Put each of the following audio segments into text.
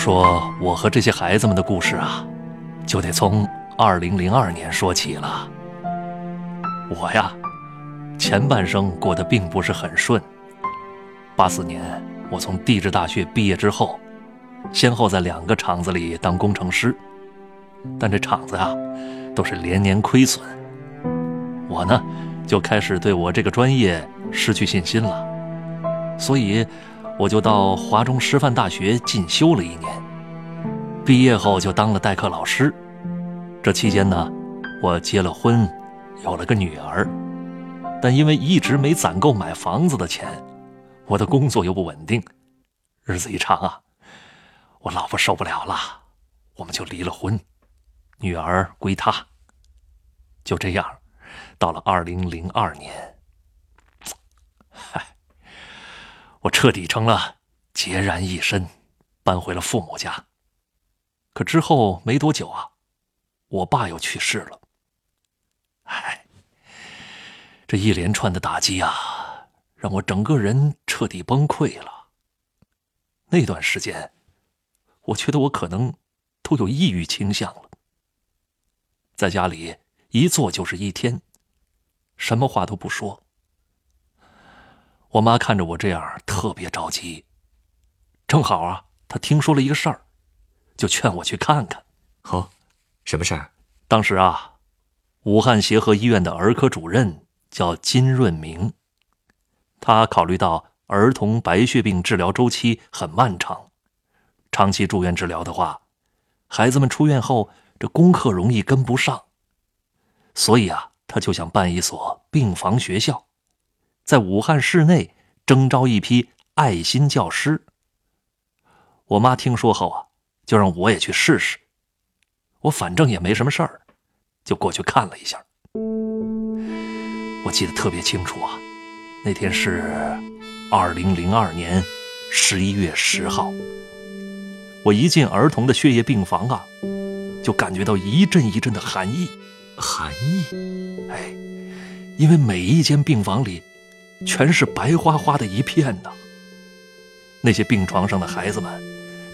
说我和这些孩子们的故事啊，就得从二零零二年说起了。我呀，前半生过得并不是很顺。八四年，我从地质大学毕业之后，先后在两个厂子里当工程师，但这厂子啊，都是连年亏损。我呢，就开始对我这个专业失去信心了，所以。我就到华中师范大学进修了一年，毕业后就当了代课老师。这期间呢，我结了婚，有了个女儿，但因为一直没攒够买房子的钱，我的工作又不稳定，日子一长啊，我老婆受不了了，我们就离了婚，女儿归她。就这样，到了二零零二年。我彻底成了孑然一身，搬回了父母家。可之后没多久啊，我爸又去世了。唉，这一连串的打击啊，让我整个人彻底崩溃了。那段时间，我觉得我可能都有抑郁倾向了。在家里一坐就是一天，什么话都不说。我妈看着我这样，特别着急。正好啊，她听说了一个事儿，就劝我去看看。好，什么事儿？当时啊，武汉协和医院的儿科主任叫金润明，他考虑到儿童白血病治疗周期很漫长，长期住院治疗的话，孩子们出院后这功课容易跟不上，所以啊，他就想办一所病房学校。在武汉市内征招一批爱心教师。我妈听说后啊，就让我也去试试。我反正也没什么事儿，就过去看了一下。我记得特别清楚啊，那天是二零零二年十一月十号。我一进儿童的血液病房啊，就感觉到一阵一阵的寒意。寒意？哎，因为每一间病房里。全是白花花的一片呢。那些病床上的孩子们，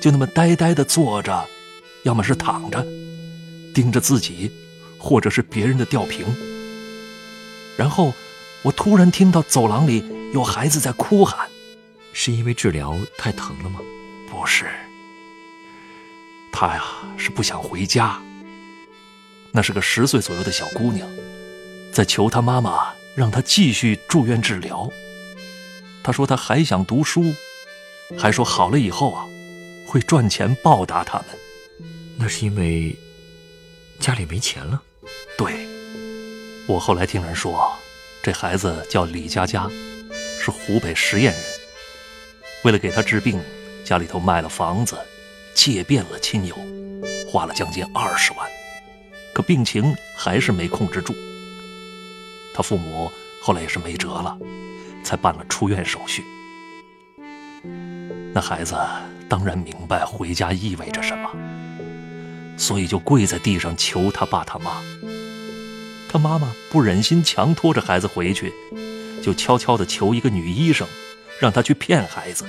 就那么呆呆地坐着，要么是躺着，盯着自己，或者是别人的吊瓶。然后，我突然听到走廊里有孩子在哭喊，是因为治疗太疼了吗？不是，他呀是不想回家。那是个十岁左右的小姑娘，在求她妈妈。让他继续住院治疗。他说他还想读书，还说好了以后啊，会赚钱报答他们。那是因为家里没钱了。对，我后来听人说，这孩子叫李佳佳，是湖北十堰人。为了给他治病，家里头卖了房子，借遍了亲友，花了将近二十万，可病情还是没控制住。他父母后来也是没辙了，才办了出院手续。那孩子当然明白回家意味着什么，所以就跪在地上求他爸他妈。他妈妈不忍心强拖着孩子回去，就悄悄地求一个女医生，让他去骗孩子，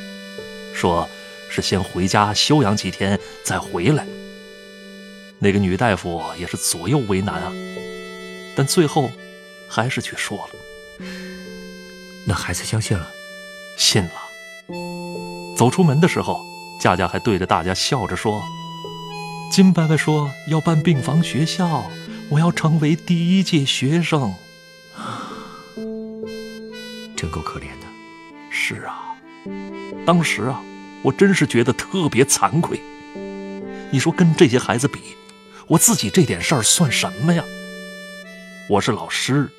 说是先回家休养几天再回来。那个女大夫也是左右为难啊，但最后。还是去说了，那孩子相信了，信了。走出门的时候，佳佳还对着大家笑着说：“金伯伯说要办病房学校，我要成为第一届学生。”真够可怜的。是啊，当时啊，我真是觉得特别惭愧。你说跟这些孩子比，我自己这点事儿算什么呀？我是老师。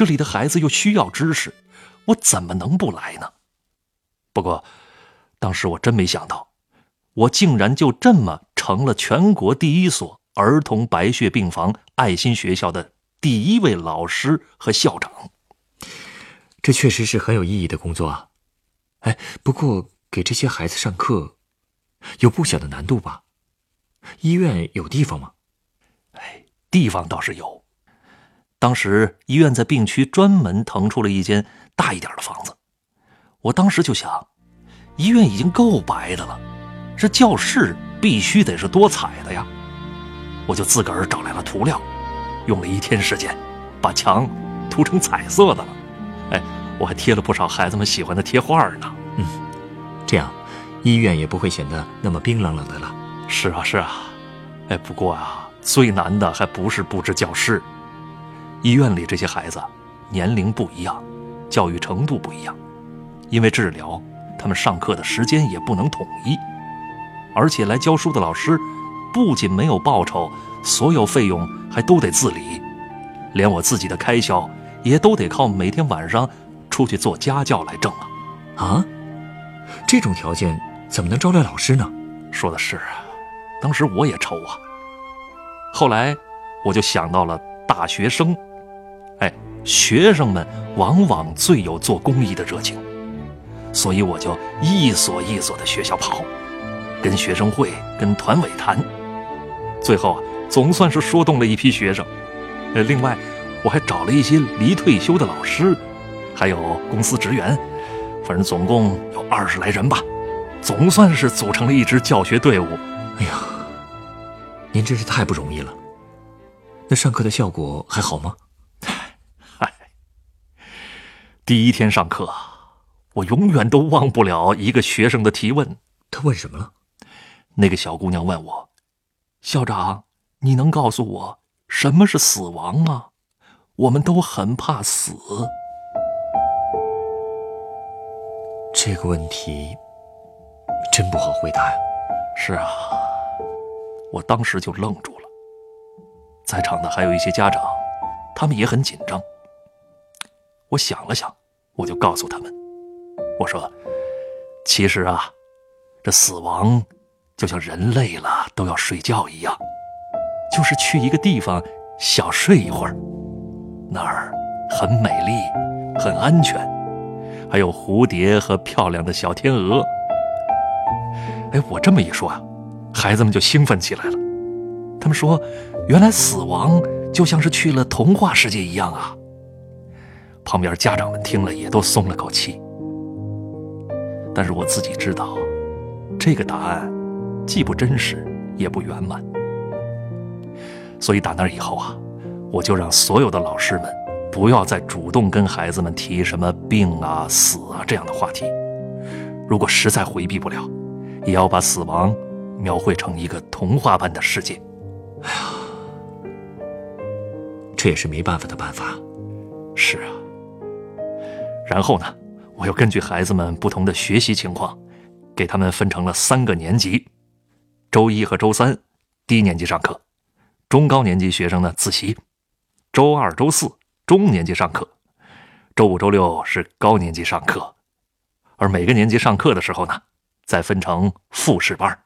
这里的孩子又需要知识，我怎么能不来呢？不过，当时我真没想到，我竟然就这么成了全国第一所儿童白血病房爱心学校的第一位老师和校长。这确实是很有意义的工作啊！哎，不过给这些孩子上课，有不小的难度吧？医院有地方吗？哎，地方倒是有。当时医院在病区专门腾出了一间大一点的房子，我当时就想，医院已经够白的了，这教室必须得是多彩的呀。我就自个儿找来了涂料，用了一天时间，把墙涂成彩色的了。哎，我还贴了不少孩子们喜欢的贴画呢。嗯，这样，医院也不会显得那么冰冷冷的了。是啊，是啊。哎，不过啊，最难的还不是布置教室。医院里这些孩子，年龄不一样，教育程度不一样，因为治疗，他们上课的时间也不能统一，而且来教书的老师，不仅没有报酬，所有费用还都得自理，连我自己的开销也都得靠每天晚上出去做家教来挣啊！啊，这种条件怎么能招来老师呢？说的是啊。当时我也愁啊，后来我就想到了大学生，哎，学生们往往最有做公益的热情，所以我就一所一所的学校跑，跟学生会、跟团委谈，最后啊，总算是说动了一批学生。呃，另外我还找了一些离退休的老师，还有公司职员，反正总共有二十来人吧，总算是组成了一支教学队伍。哎呀，您真是太不容易了。那上课的效果还好吗？嗨，第一天上课，我永远都忘不了一个学生的提问。他问什么了？那个小姑娘问我：“校长，你能告诉我什么是死亡吗？我们都很怕死。”这个问题真不好回答呀。是啊。我当时就愣住了，在场的还有一些家长，他们也很紧张。我想了想，我就告诉他们：“我说，其实啊，这死亡就像人累了都要睡觉一样，就是去一个地方小睡一会儿，那儿很美丽，很安全，还有蝴蝶和漂亮的小天鹅。”哎，我这么一说啊。孩子们就兴奋起来了，他们说：“原来死亡就像是去了童话世界一样啊！”旁边家长们听了也都松了口气。但是我自己知道，这个答案既不真实也不圆满，所以打那以后啊，我就让所有的老师们不要再主动跟孩子们提什么病啊、死啊这样的话题。如果实在回避不了，也要把死亡。描绘成一个童话般的世界，哎呀，这也是没办法的办法。是啊。然后呢，我又根据孩子们不同的学习情况，给他们分成了三个年级：周一和周三低年级上课，中高年级学生呢自习；周二、周四中年级上课，周五、周六是高年级上课。而每个年级上课的时候呢，再分成复试班。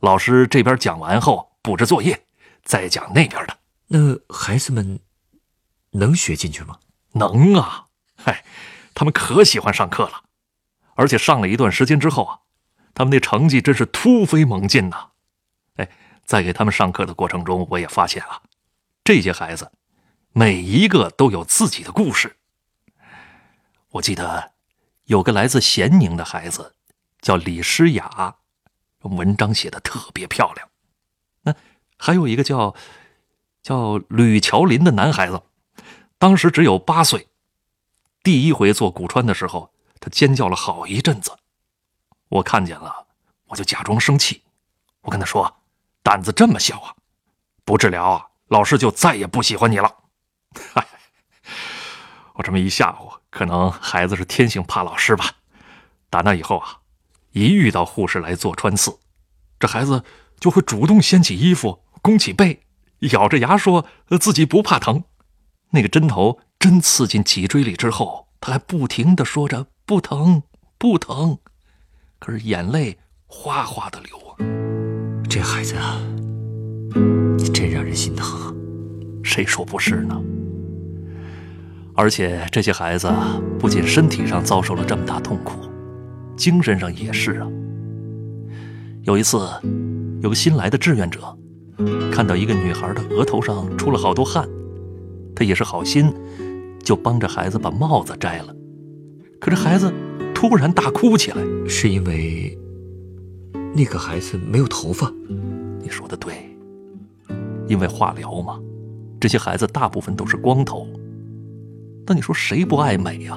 老师这边讲完后布置作业，再讲那边的。那孩子们能学进去吗？能啊！嗨，他们可喜欢上课了，而且上了一段时间之后啊，他们那成绩真是突飞猛进呐！哎，在给他们上课的过程中，我也发现啊，这些孩子每一个都有自己的故事。我记得有个来自咸宁的孩子，叫李诗雅。文章写的特别漂亮，那还有一个叫叫吕乔林的男孩子，当时只有八岁，第一回做骨穿的时候，他尖叫了好一阵子，我看见了，我就假装生气，我跟他说：“胆子这么小啊，不治疗啊，老师就再也不喜欢你了。”，我这么一吓唬，可能孩子是天性怕老师吧。打那以后啊。一遇到护士来做穿刺，这孩子就会主动掀起衣服，弓起背，咬着牙说自己不怕疼。那个针头针刺进脊椎里之后，他还不停的说着不疼不疼，可是眼泪哗哗的流啊。这孩子啊，真让人心疼。谁说不是呢？而且这些孩子不仅身体上遭受了这么大痛苦。精神上也是啊。有一次，有个新来的志愿者，看到一个女孩的额头上出了好多汗，他也是好心，就帮着孩子把帽子摘了。可这孩子突然大哭起来，是因为那个孩子没有头发。你说的对，因为化疗嘛，这些孩子大部分都是光头。那你说谁不爱美呀？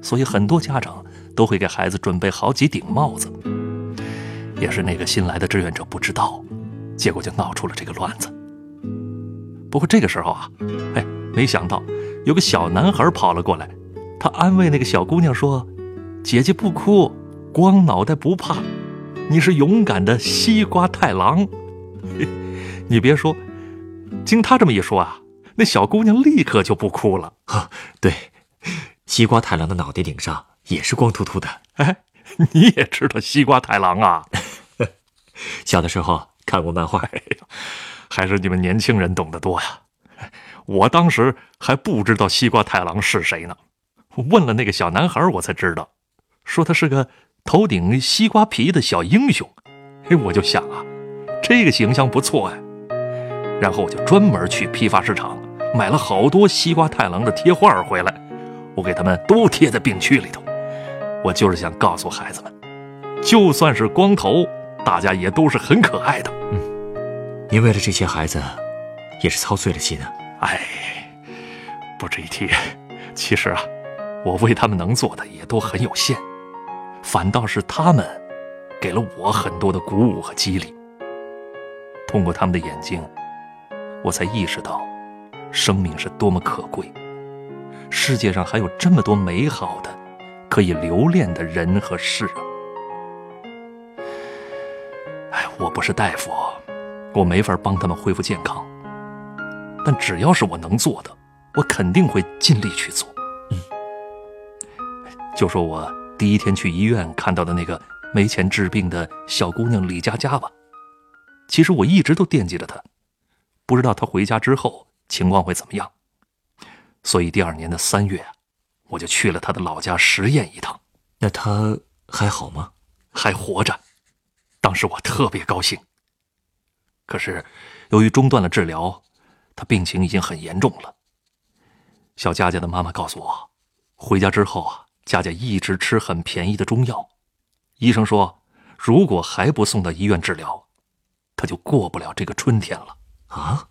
所以很多家长都会给孩子准备好几顶帽子。也是那个新来的志愿者不知道，结果就闹出了这个乱子。不过这个时候啊，哎，没想到有个小男孩跑了过来，他安慰那个小姑娘说：“姐姐不哭，光脑袋不怕，你是勇敢的西瓜太郎。”你别说，经他这么一说啊，那小姑娘立刻就不哭了。呵，对，西瓜太郎的脑袋顶上也是光秃秃的。哎，你也知道西瓜太郎啊？小的时候看过漫画，还是你们年轻人懂得多呀。我当时还不知道西瓜太郎是谁呢，问了那个小男孩，我才知道，说他是个头顶西瓜皮的小英雄。哎，我就想啊，这个形象不错哎。然后我就专门去批发市场买了好多西瓜太郎的贴画回来，我给他们都贴在病区里头。我就是想告诉孩子们，就算是光头。大家也都是很可爱的，嗯，您为了这些孩子，也是操碎了心啊。哎，不值一提。其实啊，我为他们能做的也都很有限，反倒是他们，给了我很多的鼓舞和激励。通过他们的眼睛，我才意识到，生命是多么可贵，世界上还有这么多美好的，可以留恋的人和事啊。我不是大夫，我没法帮他们恢复健康。但只要是我能做的，我肯定会尽力去做。嗯，就说我第一天去医院看到的那个没钱治病的小姑娘李佳佳吧。其实我一直都惦记着她，不知道她回家之后情况会怎么样。所以第二年的三月，我就去了她的老家实验一趟。那她还好吗？还活着。当时我特别高兴。可是，由于中断了治疗，他病情已经很严重了。小佳佳的妈妈告诉我，回家之后啊，佳佳一直吃很便宜的中药。医生说，如果还不送到医院治疗，他就过不了这个春天了。啊！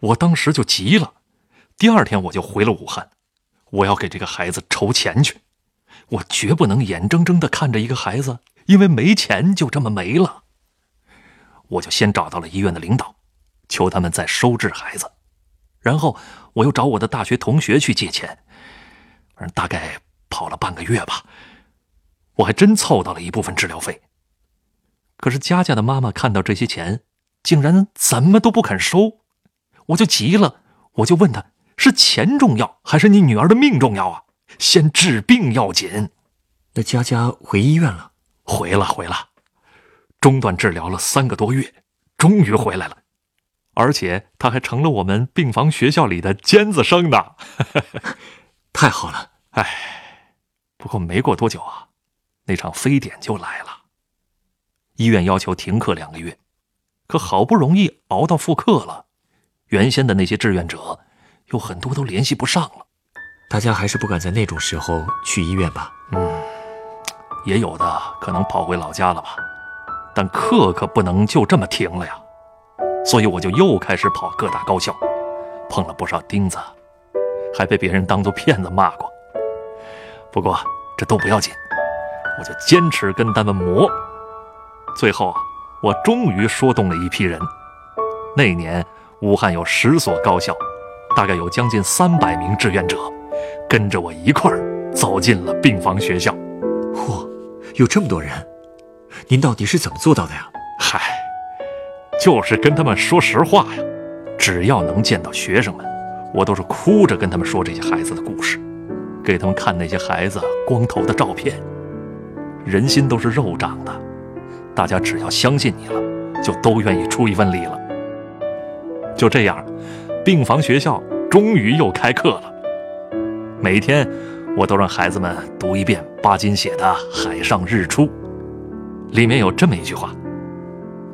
我当时就急了，第二天我就回了武汉，我要给这个孩子筹钱去，我绝不能眼睁睁的看着一个孩子。因为没钱就这么没了，我就先找到了医院的领导，求他们再收治孩子，然后我又找我的大学同学去借钱，大概跑了半个月吧，我还真凑到了一部分治疗费。可是佳佳的妈妈看到这些钱，竟然怎么都不肯收，我就急了，我就问她是钱重要还是你女儿的命重要啊？先治病要紧。那佳佳回医院了。回了回了，中断治疗了三个多月，终于回来了，而且他还成了我们病房学校里的尖子生呢，太好了！哎，不过没过多久啊，那场非典就来了，医院要求停课两个月，可好不容易熬到复课了，原先的那些志愿者有很多都联系不上了，大家还是不敢在那种时候去医院吧？嗯。也有的可能跑回老家了吧，但课可不能就这么停了呀，所以我就又开始跑各大高校，碰了不少钉子，还被别人当做骗子骂过。不过这都不要紧，我就坚持跟他们磨。最后，我终于说动了一批人。那年武汉有十所高校，大概有将近三百名志愿者，跟着我一块儿走进了病房学校。嚯！有这么多人，您到底是怎么做到的呀？嗨，就是跟他们说实话呀。只要能见到学生们，我都是哭着跟他们说这些孩子的故事，给他们看那些孩子光头的照片。人心都是肉长的，大家只要相信你了，就都愿意出一份力了。就这样，病房学校终于又开课了。每天。我都让孩子们读一遍巴金写的《海上日出》，里面有这么一句话：“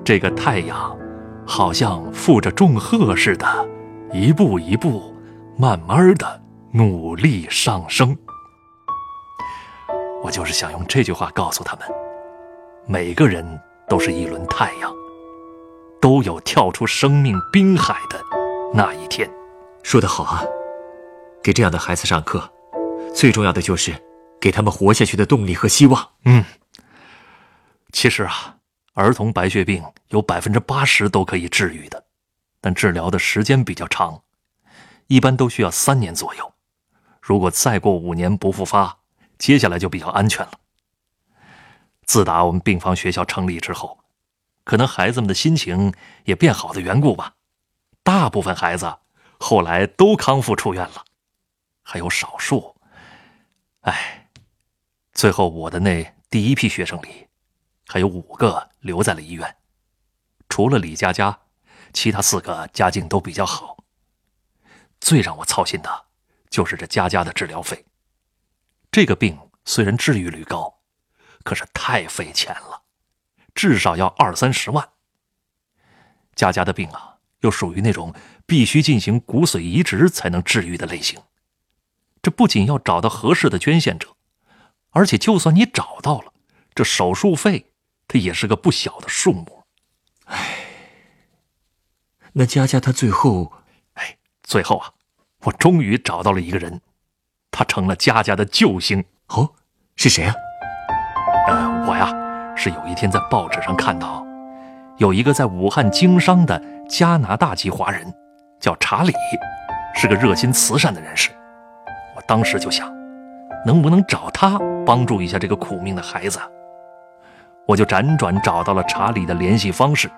这个太阳，好像负着重荷似的，一步一步，慢慢的努力上升。”我就是想用这句话告诉他们：每个人都是一轮太阳，都有跳出生命冰海的那一天。说得好啊！给这样的孩子上课，最重要的就是给他们活下去的动力和希望。嗯，其实啊，儿童白血病有百分之八十都可以治愈的，但治疗的时间比较长，一般都需要三年左右。如果再过五年不复发，接下来就比较安全了。自打我们病房学校成立之后，可能孩子们的心情也变好的缘故吧，大部分孩子后来都康复出院了，还有少数，哎，最后我的那第一批学生里，还有五个留在了医院，除了李佳佳，其他四个家境都比较好。最让我操心的，就是这佳佳的治疗费，这个病虽然治愈率高。可是太费钱了，至少要二三十万。佳佳的病啊，又属于那种必须进行骨髓移植才能治愈的类型。这不仅要找到合适的捐献者，而且就算你找到了，这手术费它也是个不小的数目。唉，那佳佳她最后，哎，最后啊，我终于找到了一个人，他成了佳佳的救星。哦，是谁啊？呃，我呀，是有一天在报纸上看到，有一个在武汉经商的加拿大籍华人，叫查理，是个热心慈善的人士。我当时就想，能不能找他帮助一下这个苦命的孩子？我就辗转找到了查理的联系方式，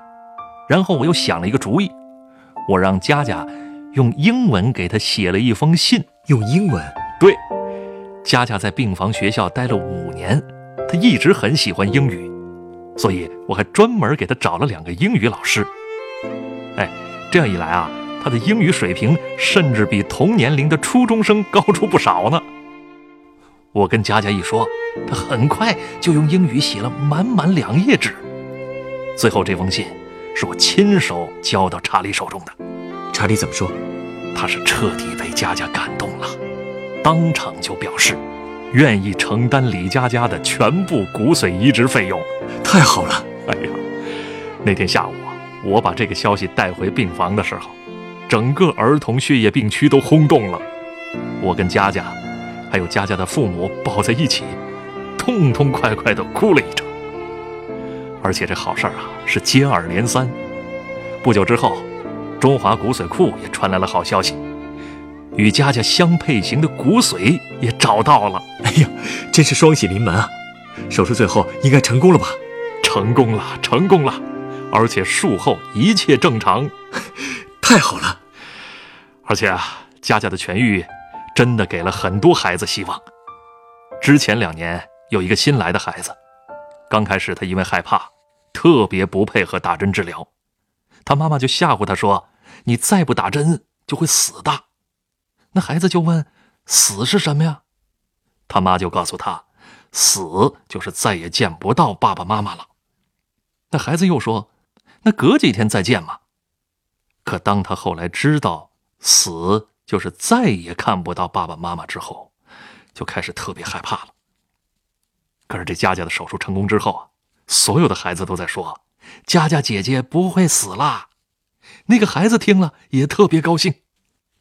然后我又想了一个主意，我让佳佳用英文给他写了一封信。用英文？对，佳佳在病房学校待了五年。她一直很喜欢英语，所以我还专门给她找了两个英语老师。哎，这样一来啊，她的英语水平甚至比同年龄的初中生高出不少呢。我跟佳佳一说，他很快就用英语写了满满两页纸。最后这封信是我亲手交到查理手中的。查理怎么说？他是彻底被佳佳感动了，当场就表示。愿意承担李佳佳的全部骨髓移植费用，太好了！哎呀，那天下午啊，我把这个消息带回病房的时候，整个儿童血液病区都轰动了。我跟佳佳，还有佳佳的父母抱在一起，痛痛快快地哭了一场。而且这好事儿啊，是接二连三。不久之后，中华骨髓库也传来了好消息。与佳佳相配型的骨髓也找到了，哎呀，真是双喜临门啊！手术最后应该成功了吧？成功了，成功了，而且术后一切正常，太好了！而且啊，佳佳的痊愈真的给了很多孩子希望。之前两年有一个新来的孩子，刚开始他因为害怕，特别不配合打针治疗，他妈妈就吓唬他说：“你再不打针就会死的。”那孩子就问：“死是什么呀？”他妈就告诉他：“死就是再也见不到爸爸妈妈了。”那孩子又说：“那隔几天再见嘛。”可当他后来知道死就是再也看不到爸爸妈妈之后，就开始特别害怕了。可是这佳佳的手术成功之后啊，所有的孩子都在说：“佳佳姐姐不会死啦。”那个孩子听了也特别高兴，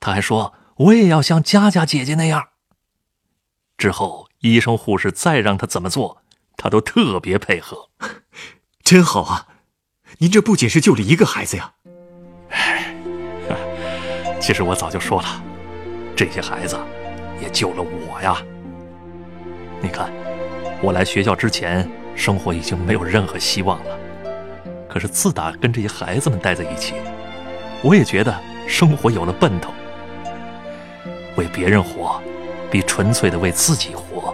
他还说。我也要像佳佳姐姐那样。之后，医生护士再让他怎么做，他都特别配合，真好啊！您这不仅是救了一个孩子呀。唉，其实我早就说了，这些孩子也救了我呀。你看，我来学校之前，生活已经没有任何希望了。可是自打跟这些孩子们待在一起，我也觉得生活有了奔头。为别人活，比纯粹的为自己活，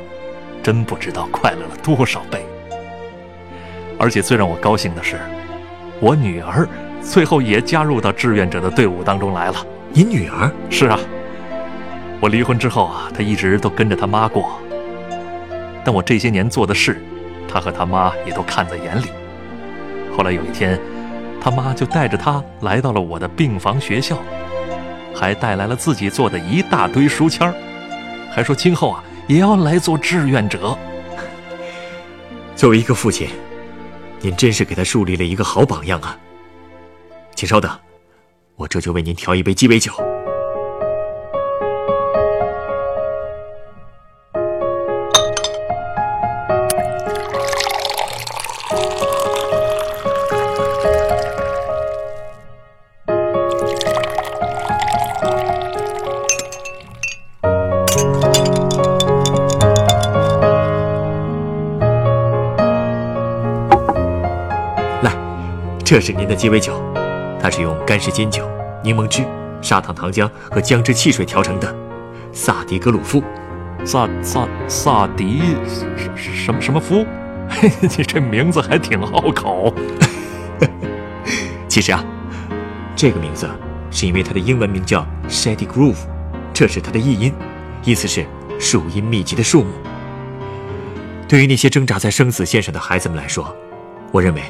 真不知道快乐了多少倍。而且最让我高兴的是，我女儿最后也加入到志愿者的队伍当中来了。你女儿？是啊，我离婚之后啊，她一直都跟着她妈过。但我这些年做的事，她和她妈也都看在眼里。后来有一天，她妈就带着她来到了我的病房学校。还带来了自己做的一大堆书签儿，还说今后啊也要来做志愿者。作为一个父亲，您真是给她树立了一个好榜样啊！请稍等，我这就为您调一杯鸡尾酒。来这是您的鸡尾酒，它是用干式金酒、柠檬汁、砂糖糖浆和姜汁汽水调成的。萨迪格鲁夫，萨萨萨迪什什么什么夫？你 这名字还挺拗口。其实啊，这个名字是因为它的英文名叫 Shady Grove，这是它的译音，意思是树荫密集的树木。对于那些挣扎在生死线上的孩子们来说，我认为。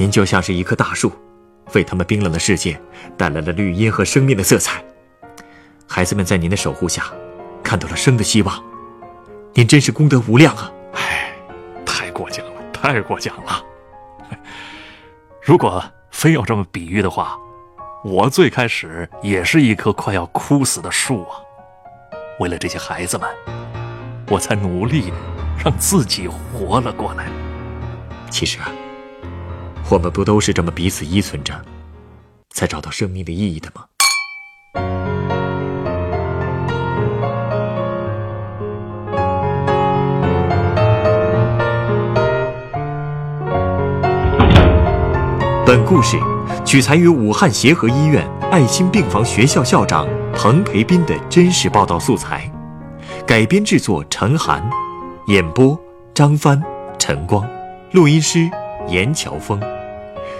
您就像是一棵大树，为他们冰冷的世界带来了绿荫和生命的色彩。孩子们在您的守护下，看到了生的希望。您真是功德无量啊！哎，太过奖了，太过奖了。如果非要这么比喻的话，我最开始也是一棵快要枯死的树啊。为了这些孩子们，我才努力让自己活了过来。其实啊。我们不都是这么彼此依存着，才找到生命的意义的吗？本故事取材于武汉协和医院爱心病房学校校长彭培斌的真实报道素材，改编制作陈涵，演播张帆、陈光，录音师严乔峰。